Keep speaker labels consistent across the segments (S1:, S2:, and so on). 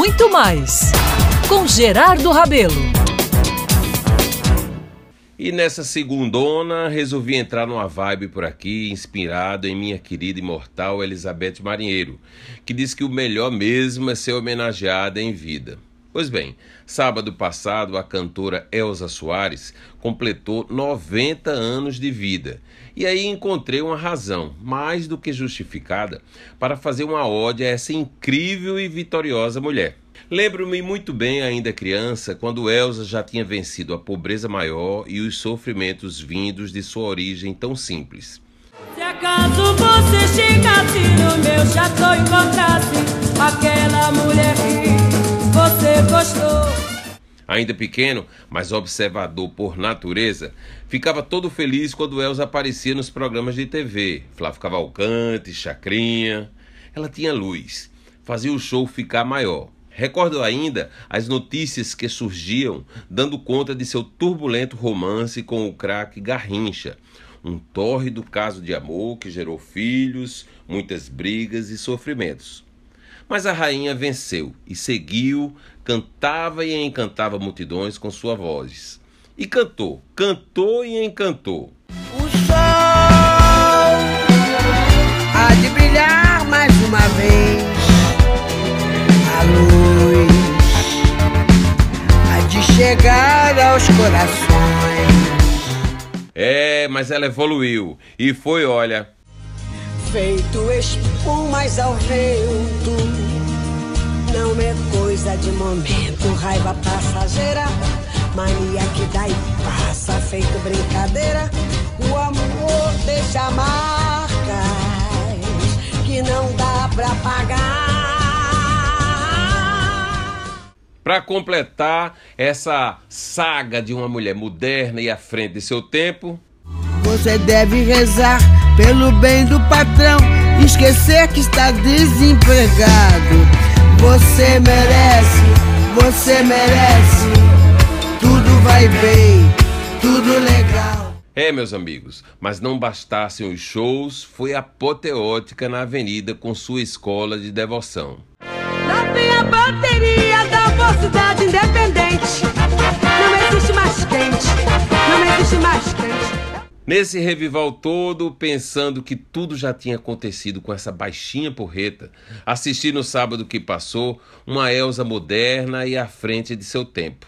S1: Muito mais com Gerardo Rabelo.
S2: E nessa segundona resolvi entrar numa vibe por aqui, inspirado em minha querida imortal Elizabeth Marinheiro, que diz que o melhor mesmo é ser homenageada em vida. Pois bem, sábado passado a cantora Elza Soares completou 90 anos de vida. E aí encontrei uma razão, mais do que justificada, para fazer uma ode a essa incrível e vitoriosa mulher. Lembro-me muito bem, ainda criança, quando Elsa já tinha vencido a pobreza maior e os sofrimentos vindos de sua origem tão simples.
S3: Se acaso você chegasse no meu chateau e encontrasse aquela mulher.
S2: Ainda pequeno, mas observador por natureza, ficava todo feliz quando Elsa aparecia nos programas de TV. Flávio Cavalcante, Chacrinha. Ela tinha luz, fazia o show ficar maior. Recordo ainda as notícias que surgiam dando conta de seu turbulento romance com o craque Garrincha, um tórrido caso de amor que gerou filhos, muitas brigas e sofrimentos. Mas a rainha venceu e seguiu, cantava e encantava multidões com sua voz. E cantou, cantou e encantou.
S4: O sol há de brilhar mais uma vez. A luz há de chegar aos corações.
S2: É, mas ela evoluiu e foi, olha,
S4: Feito espumas ao vento. Não é coisa de momento, raiva passageira. Mania que dá e passa, feito brincadeira. O amor deixa marcas que não dá pra pagar.
S2: Para completar essa saga de uma mulher moderna e à frente de seu tempo,
S4: Você deve rezar pelo bem do patrão. Esquecer que está desempregado. Você merece, você merece. Tudo vai bem, tudo legal.
S2: É, meus amigos, mas não bastassem os shows, foi apoteótica na avenida com sua escola de devoção.
S3: Lá vem a bateria da mocidade independente. Não existe mais quente, não existe mais quente.
S2: Nesse revival todo, pensando que tudo já tinha acontecido com essa baixinha porreta, assisti no sábado que passou uma Elsa moderna e à frente de seu tempo.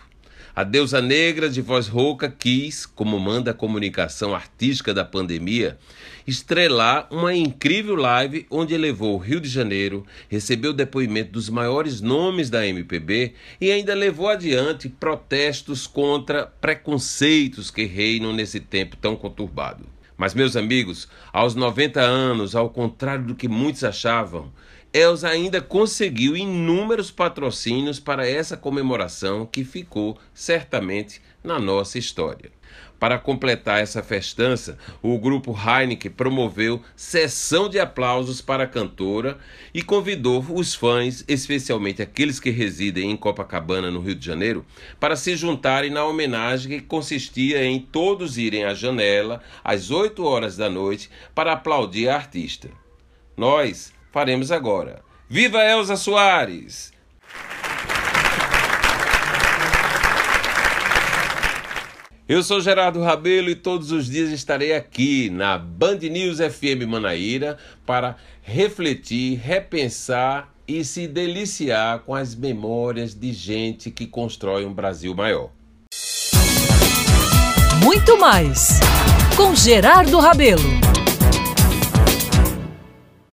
S2: A deusa negra de voz rouca quis, como manda a comunicação artística da pandemia, estrelar uma incrível live onde levou o Rio de Janeiro, recebeu depoimento dos maiores nomes da MPB e ainda levou adiante protestos contra preconceitos que reinam nesse tempo tão conturbado. Mas, meus amigos, aos 90 anos, ao contrário do que muitos achavam, Elza ainda conseguiu inúmeros patrocínios para essa comemoração que ficou certamente na nossa história. Para completar essa festança, o grupo Heineken promoveu sessão de aplausos para a cantora e convidou os fãs, especialmente aqueles que residem em Copacabana, no Rio de Janeiro, para se juntarem na homenagem que consistia em todos irem à janela às 8 horas da noite para aplaudir a artista. Nós faremos agora. Viva Elza Soares! Eu sou Gerardo Rabelo e todos os dias estarei aqui na Band News FM Manaíra para refletir, repensar e se deliciar com as memórias de gente que constrói um Brasil maior.
S1: Muito mais com Gerardo Rabelo.